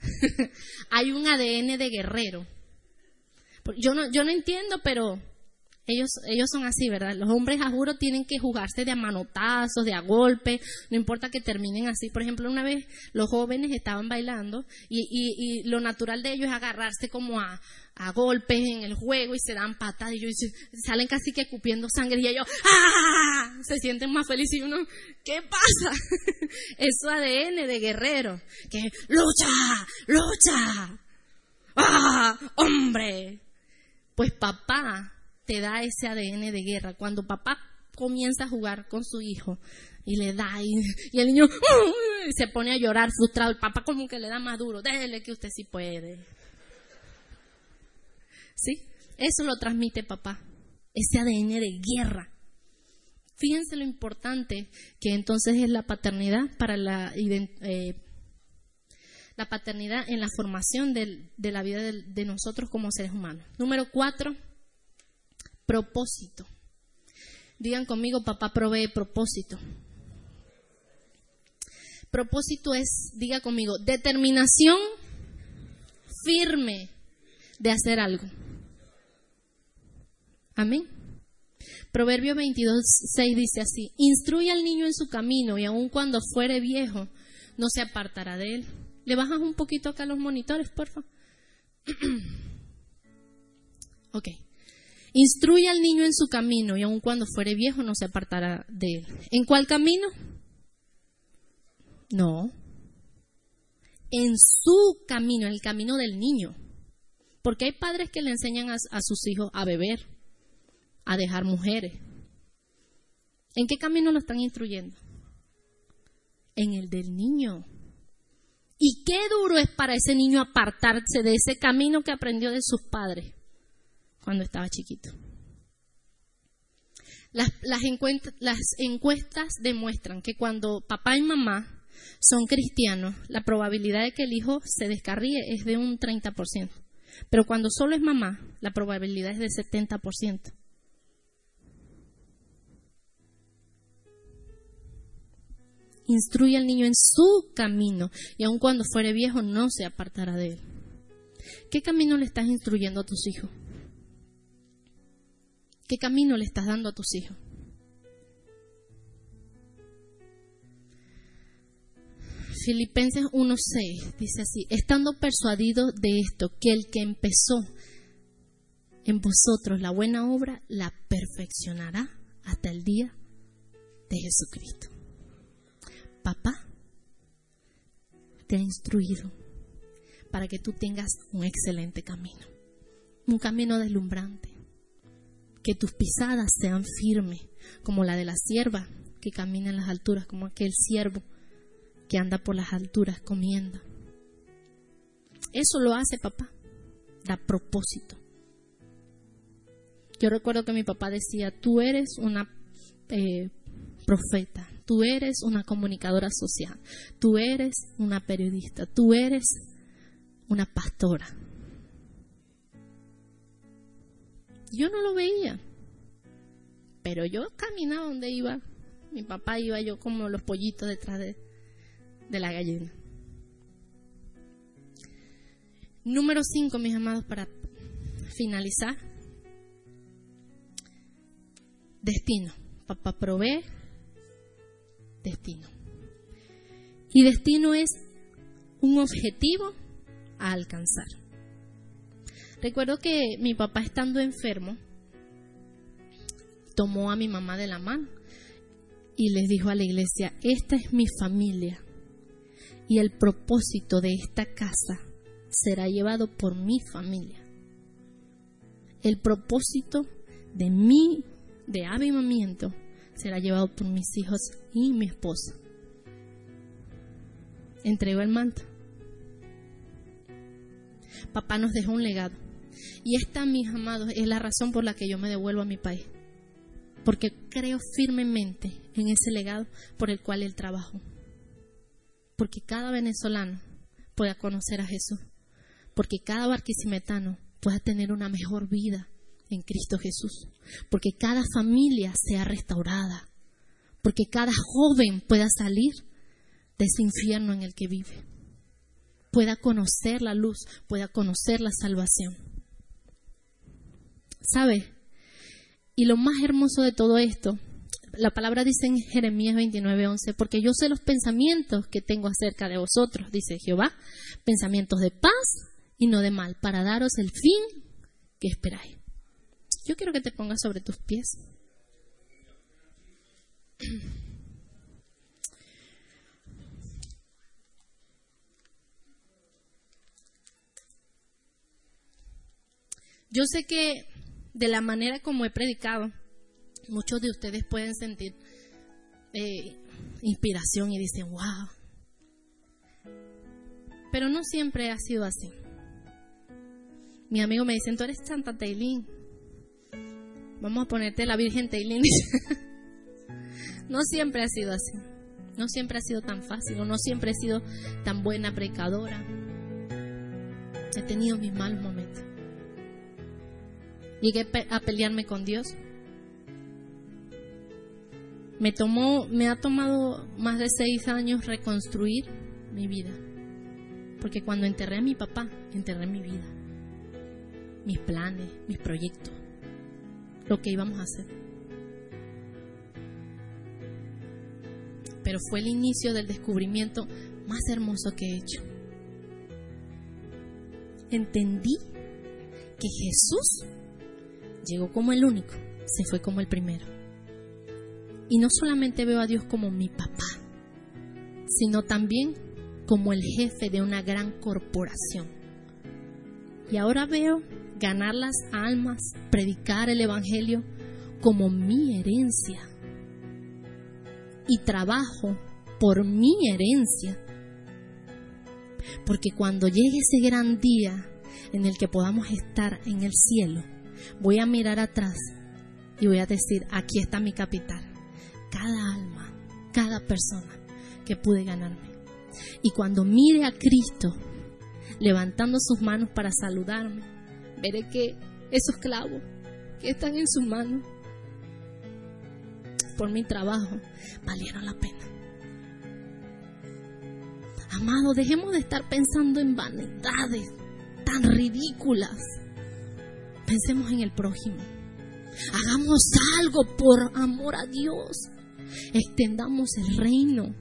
Hay un ADN de guerrero. Yo no entiendo, pero ellos, ellos son así, ¿verdad? Los hombres, a juro, tienen que jugarse de a manotazos, de a golpe, no importa que terminen así. Por ejemplo, una vez los jóvenes estaban bailando y, y, lo natural de ellos es agarrarse como a, a, golpes en el juego y se dan patadas y, salen casi que cupiendo sangre y ellos ¡ah! se sienten más felices y uno ¿qué pasa? es su ADN de guerrero que lucha, lucha, ¡ah! hombre Pues papá te da ese ADN de guerra. Cuando papá comienza a jugar con su hijo y le da y, el niño se pone a llorar frustrado, el papá como que le da más duro, déjele que usted sí puede. ¿Sí? Eso lo transmite papá, ese ADN de guerra. Fíjense lo importante que entonces es la paternidad para la, eh, la paternidad en la formación de, la vida de, nosotros como seres humanos. Número cuatro, propósito. Digan conmigo, papá provee propósito. Propósito es, diga conmigo, determinación firme de hacer algo. Amén. Proverbio 22, 6 dice así, instruye al niño en su camino y aun cuando fuere viejo, no se apartará de él. ¿Le bajas un poquito acá los monitores, por favor? ok. Instruye al niño en su camino y aun cuando fuere viejo no se apartará de él. ¿En cuál camino? No. En su camino, en el camino del niño. Porque hay padres que le enseñan a, a sus hijos a beber, a dejar mujeres. ¿En qué camino lo están instruyendo? En el del niño. Y qué duro es para ese niño apartarse de ese camino que aprendió de sus padres cuando estaba chiquito. Las, las, encuestas demuestran que cuando papá y mamá son cristianos, la probabilidad de que el hijo se descarríe es de un 30%. Pero cuando solo es mamá, la probabilidad es de 70%. instruye al niño en su camino y aun cuando fuere viejo no se apartará de él. ¿Qué camino le estás instruyendo a tus hijos? ¿Qué camino le estás dando a tus hijos? Filipenses 1.6 dice así, estando persuadido de esto, que el que empezó en vosotros la buena obra, la perfeccionará hasta el día de Jesucristo papá te ha instruido para que tú tengas un excelente camino, un camino deslumbrante, que tus pisadas sean firmes, como la de la sierva que camina en las alturas, como aquel siervo que anda por las alturas comiendo. Eso lo hace papá, da propósito. Yo recuerdo que mi papá decía, tú eres una eh, profeta, Tú eres una comunicadora social. Tú eres una periodista. Tú eres una pastora. Yo no lo veía. Pero yo caminaba donde iba. Mi papá iba yo como los pollitos detrás de, de la gallina. Número 5, mis amados, para finalizar. Destino. Papá provee, destino. Y destino es un objetivo a alcanzar. Recuerdo que mi papá estando enfermo, tomó a mi mamá de la mano y les dijo a la iglesia, esta es mi familia y el propósito de esta casa será llevado por mi familia. El propósito de mi de avivamiento será llevado por mis hijos y mi esposa. Entregó el manto. Papá nos dejó un legado. Y esta, mis amados, es la razón por la que yo me devuelvo a mi país. Porque creo firmemente en ese legado por el cual él trabajó. Porque cada venezolano pueda conocer a Jesús. Porque cada barquisimetano pueda tener una mejor vida en Cristo Jesús. Porque cada familia sea restaurada. Porque cada joven pueda salir de ese infierno en el que vive. Pueda conocer la luz, pueda conocer la salvación. ¿Sabe? Y lo más hermoso de todo esto, la palabra dice en Jeremías 29:11, porque yo sé los pensamientos que tengo acerca de vosotros, dice Jehová, pensamientos de paz y no de mal, para daros el fin que esperáis. Yo quiero que te pongas sobre tus pies. Yo sé que de la manera como he predicado, muchos de ustedes pueden sentir eh, inspiración y dicen, wow. Pero no siempre ha sido así. Mi amigo me dice, tú eres Santa Teilín. Vamos a ponerte la Virgen Teilín. no siempre ha sido así. No siempre ha sido tan fácil. O no siempre he sido tan buena predicadora. He tenido mis malos momentos. Llegué a pelearme con Dios. Me tomó, me ha tomado más de seis años reconstruir mi vida. Porque cuando enterré a mi papá, enterré mi vida. Mis planes, mis proyectos. Lo que íbamos a hacer. Pero fue el inicio del descubrimiento más hermoso que he hecho. Entendí que Jesús llegó como el único, se fue como el primero. Y no solamente veo a Dios como mi papá, sino también como el jefe de una gran corporación. Y ahora veo ganar las almas, predicar el Evangelio como mi herencia. Y trabajo por mi herencia. Porque cuando llegue ese gran día en el que podamos estar en el cielo, voy a mirar atrás y voy a decir, aquí está mi capital cada alma, cada persona que pude ganarme. Y cuando mire a Cristo levantando sus manos para saludarme, veré que esos clavos que están en sus manos por mi trabajo valieron la pena. Amado, dejemos de estar pensando en vanidades tan ridículas. Pensemos en el prójimo. Hagamos algo por amor a Dios extendamos el reino.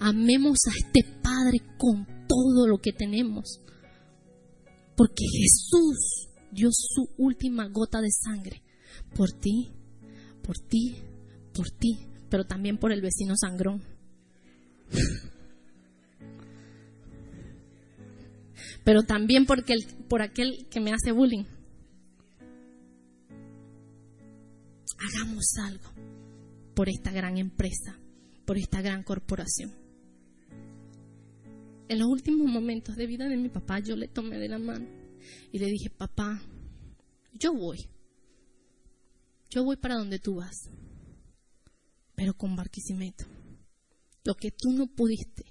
Amemos a este Padre con todo lo que tenemos. Porque Jesús dio su última gota de sangre por ti, por ti, por ti, pero también por el vecino sangrón. pero también porque por aquel que me hace bullying. Hagamos algo por esta gran empresa, por esta gran corporación. En los últimos momentos de vida de mi papá, yo le tomé de la mano y le dije, papá, yo voy. Yo voy para donde tú vas, pero con Barquisimeto. Lo que tú no pudiste.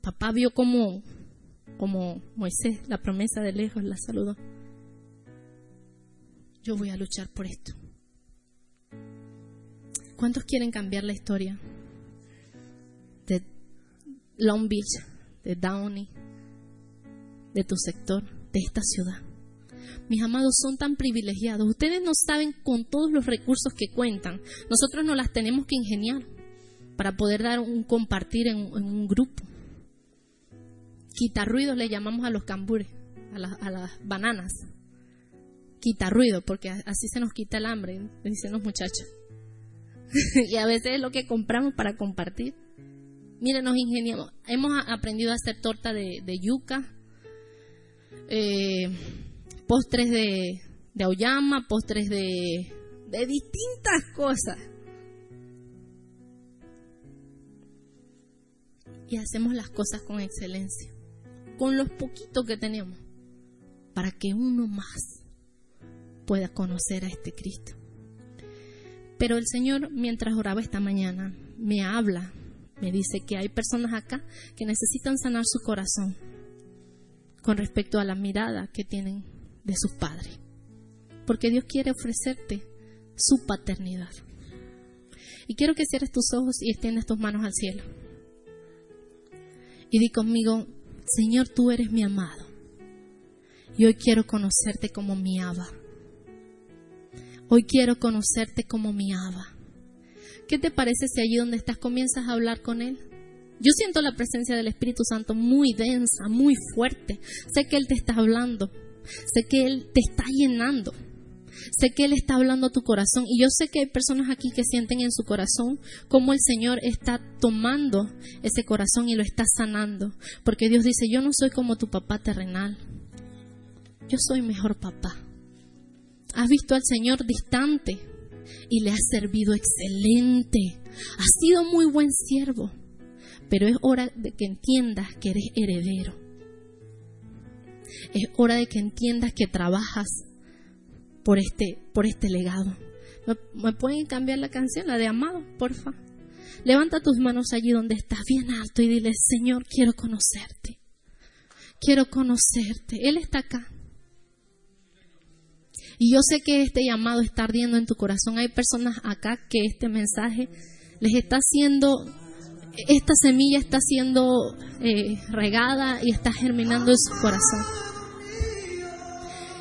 Papá vio como, como Moisés, la promesa de lejos, la saludó. Yo voy a luchar por esto. ¿Cuántos quieren cambiar la historia de Long Beach, de Downey, de tu sector, de esta ciudad? Mis amados son tan privilegiados. Ustedes no saben con todos los recursos que cuentan. Nosotros no las tenemos que ingeniar para poder dar un compartir en, un grupo. Quita ruido le llamamos a los cambures, a, las bananas. Quita ruido, porque así se nos quita el hambre, dicen los muchachos. y a veces es lo que compramos para compartir. Miren, nos ingeniamos. Hemos aprendido a hacer torta de, yuca, eh, postres de, de auyama, postres de distintas cosas. Y hacemos las cosas con excelencia, con los poquitos que tenemos, para que uno más pueda conocer a este Cristo. Pero el Señor, mientras oraba esta mañana, me habla, me dice que hay personas acá que necesitan sanar su corazón con respecto a la mirada que tienen de sus padres. Porque Dios quiere ofrecerte su paternidad. Y quiero que cierres tus ojos y extiendas tus manos al cielo. Y di conmigo, Señor, tú eres mi amado. Y hoy quiero conocerte como mi Abba. Hoy quiero conocerte como mi Abba. ¿Qué te parece si allí donde estás comienzas a hablar con Él? Yo siento la presencia del Espíritu Santo muy densa, muy fuerte. Sé que Él te está hablando. Sé que Él te está llenando. Sé que Él está hablando a tu corazón. Y yo sé que hay personas aquí que sienten en su corazón cómo el Señor está tomando ese corazón y lo está sanando. Porque Dios dice, yo no soy como tu papá terrenal. yo soy mejor papá. Has visto al Señor distante y le has servido excelente. Has sido muy buen siervo, pero es hora de que entiendas que eres heredero. Es hora de que entiendas que trabajas por este, por este legado. ¿Me, pueden cambiar la canción, la de Amado, porfa? Levanta tus manos allí donde estás, bien alto, y dile, Señor, quiero conocerte. Quiero conocerte. Él está acá. Y yo sé que este llamado está ardiendo en tu corazón. Hay personas acá que este mensaje les está haciendo, esta semilla está siendo eh, regada y está germinando en su corazón.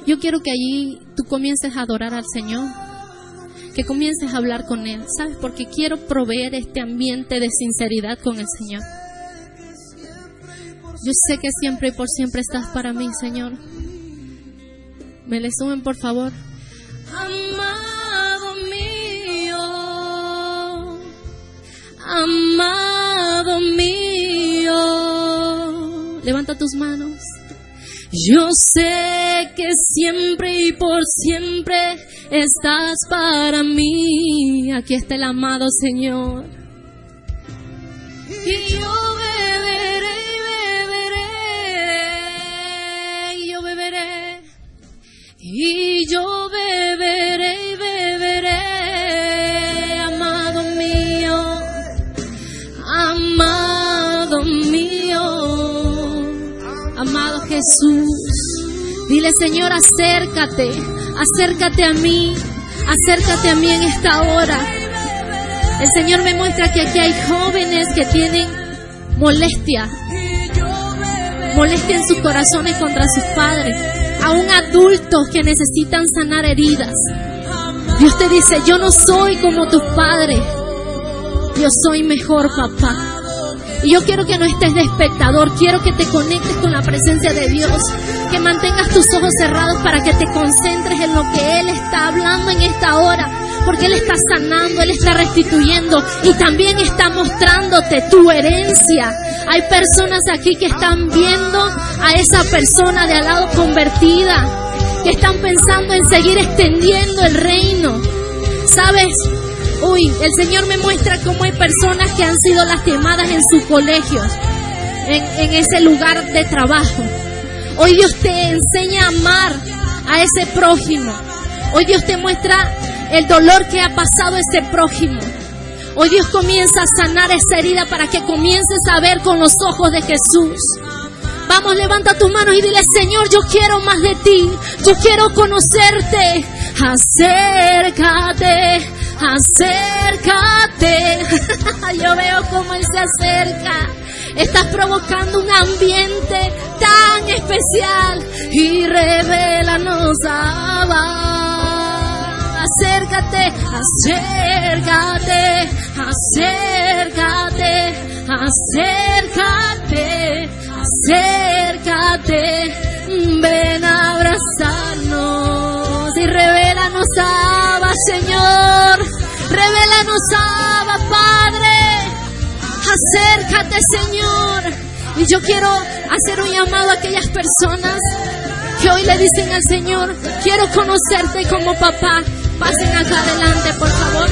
Yo quiero que allí tú comiences a adorar al Señor, que comiences a hablar con Él, ¿sabes? Porque quiero proveer este ambiente de sinceridad con el Señor. Yo sé que siempre y por siempre estás para mí, Señor. Me le suben, por favor. Amado mío, amado mío. Levanta tus manos. Yo sé que siempre y por siempre estás para mí. Aquí está el amado Señor. Y yo y yo beberé y beberé, amado mío, amado mío, amado Jesús. Dile, Señor, acércate, acércate a mí, acércate a mí en esta hora. El Señor me muestra que aquí hay jóvenes que tienen molestia, molestia en sus corazones contra sus padres, aún adultos que necesitan sanar heridas. Dios te dice, yo no soy como tus padres, yo soy mejor papá. Y yo quiero que no estés de espectador, quiero que te conectes con la presencia de Dios, que mantengas tus ojos cerrados para que te concentres en lo que Él está hablando en esta hora, porque Él está sanando, Él está restituyendo y también está mostrándote tu herencia. Hay personas aquí que están viendo a esa persona de al lado convertida, que están pensando en seguir extendiendo el reino. ¿Sabes? Uy, el Señor me muestra cómo hay personas que han sido lastimadas en sus colegios, en, ese lugar de trabajo. Hoy Dios te enseña a amar a ese prójimo. Hoy Dios te muestra el dolor que ha pasado ese prójimo. Hoy Dios comienza a sanar esa herida para que comiences a ver con los ojos de Jesús. Vamos, levanta tus manos y dile, Señor, yo quiero más de ti. Yo quiero conocerte. Acércate, acércate. Yo veo cómo Él se acerca. Estás provocando un ambiente tan especial y revelanos a Acércate, acércate, acércate, acércate, acércate, ven a abrazarnos y revelanos a Señor. Revelanos, Abba, Padre. Acércate, Señor. Y yo quiero hacer un llamado a aquellas personas que hoy le dicen al Señor, quiero conocerte como papá. Pasen acá adelante, por favor.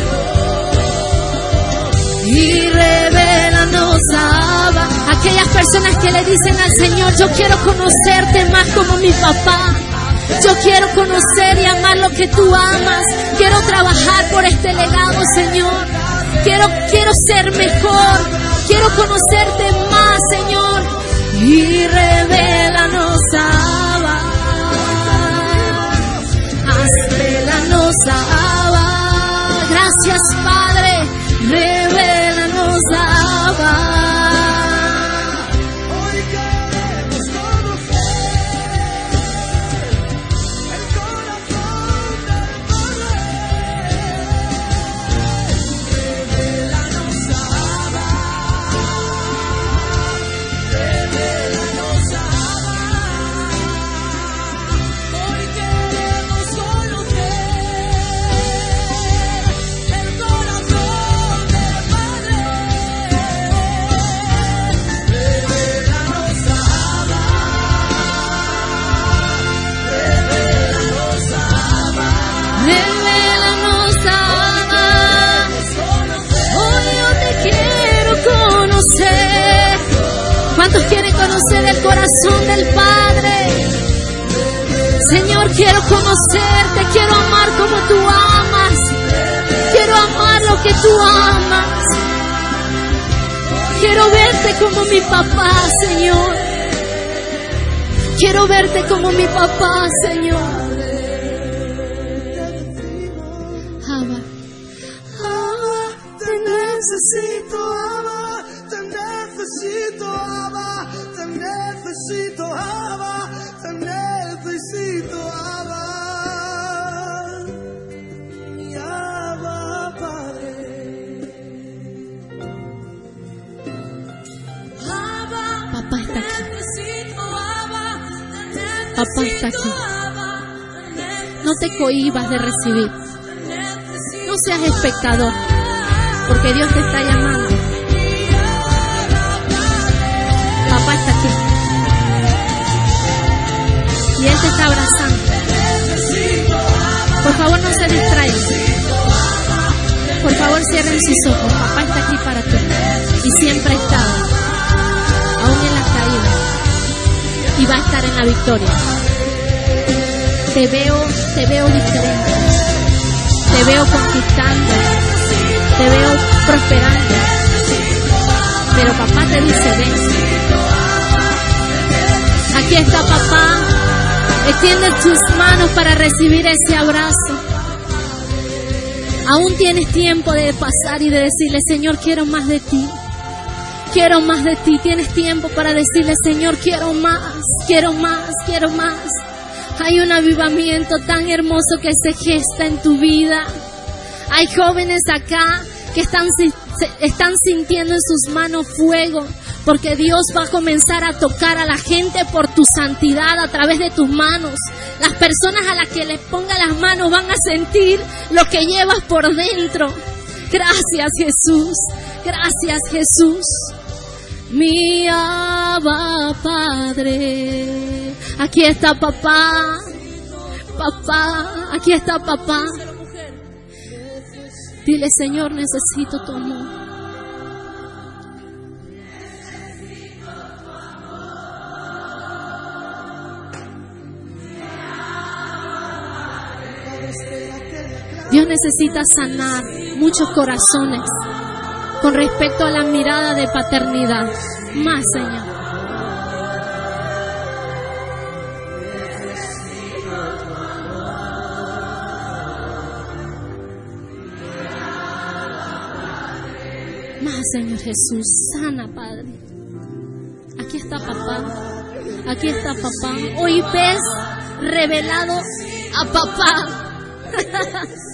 Y revelanos, Abba. Aquellas personas que le dicen al Señor, yo quiero conocerte más como mi papá. Yo quiero conocer y amar lo que tú amas. Quiero trabajar por este legado, Señor. Quiero, quiero ser mejor. Quiero conocerte más, Señor. Y revelanos, Gracias, Padre. Conocer el corazón del Padre. Señor, quiero conocerte, quiero amar como tú amas. Quiero amar lo que tú amas. Quiero verte como mi papá, Señor. Quiero verte como mi papá, Señor. Abba. Abba, te necesito, Papá está aquí. No te cohibas de recibir. No seas espectador, porque Dios te está llamando. Papá está aquí. Y Él te está abrazando. Por favor, no se distraigan. Por favor, cierren sus ojos. Papá está aquí para ti. Y siempre ha. Aún en caídas. Y va a estar en la victoria. Te veo, te veo diferente. Te veo conquistando. Te veo prosperando. Pero papá te dice, ven. Aquí está papá. Extiende tus manos para recibir ese abrazo. Aún tienes tiempo de pasar y de decirle, Señor, quiero más de ti. Quiero más de ti. Tienes tiempo para decirle, Señor, quiero más, quiero más, quiero más. Hay un avivamiento tan hermoso que se gesta en tu vida. Hay jóvenes acá que están, están sintiendo en sus manos fuego, porque Dios va a comenzar a tocar a la gente por tu santidad a través de tus manos. Las personas a las que les ponga las manos van a sentir lo que llevas por dentro. Gracias Jesús, gracias Jesús. Mi Abba Padre, aquí está papá, papá, aquí está papá. Dile Señor, necesito tu amor. Dios necesita sanar muchos corazones con respecto a la mirada de paternidad. Más, Señor. Más, Señor Jesús. Sana, Padre. Aquí está papá. Aquí está papá. Hoy ves revelado a papá.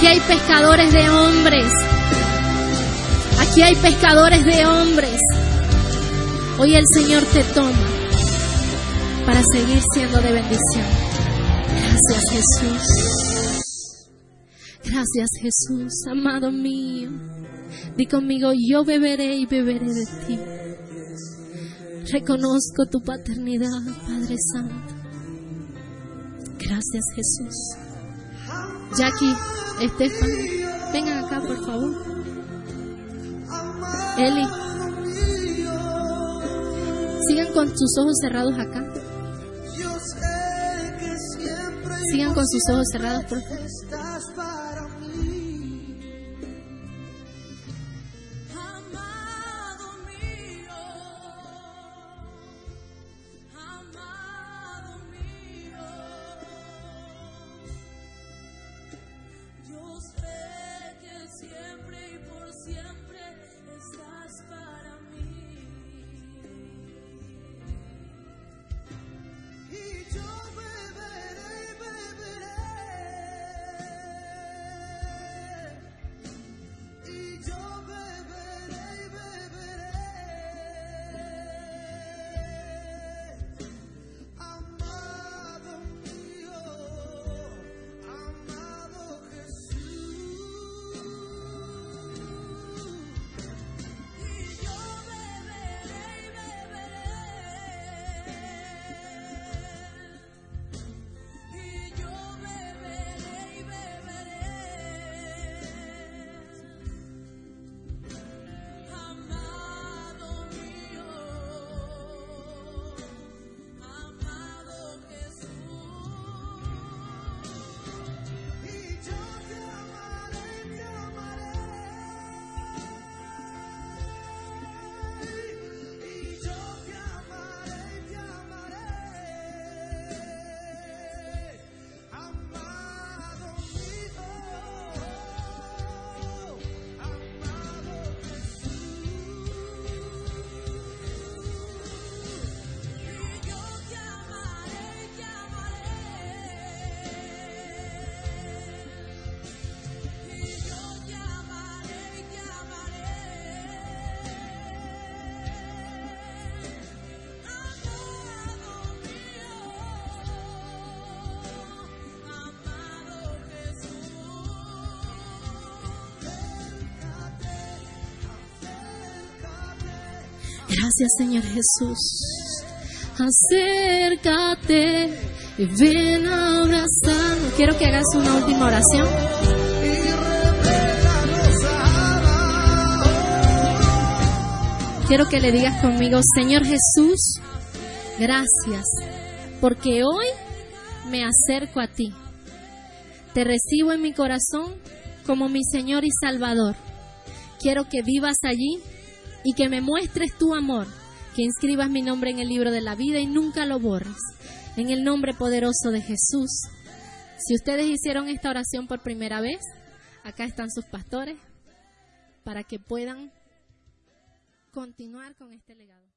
Aquí hay pescadores de hombres. Aquí hay pescadores de hombres. Hoy el Señor te toma para seguir siendo de bendición. Gracias Jesús. Gracias Jesús, amado mío. Di conmigo, yo beberé y beberé de ti. Reconozco tu paternidad, Padre Santo. Gracias Jesús. Jackie, Estefan, vengan acá por favor. Eli, Sigan con sus ojos cerrados acá. Sigan con sus ojos cerrados, por favor. Gracias, Señor Jesús. Acércate y ven a. Quiero que hagas una última oración. Quiero que le digas conmigo, Señor Jesús, gracias, porque hoy me acerco a ti. Te recibo en mi corazón como mi Señor y Salvador. Quiero que vivas allí y que me muestres tu amor, que inscribas mi nombre en el libro de la vida y nunca lo borres. En el nombre poderoso de Jesús. Si ustedes hicieron esta oración por primera vez, acá están sus pastores para que puedan continuar con este legado.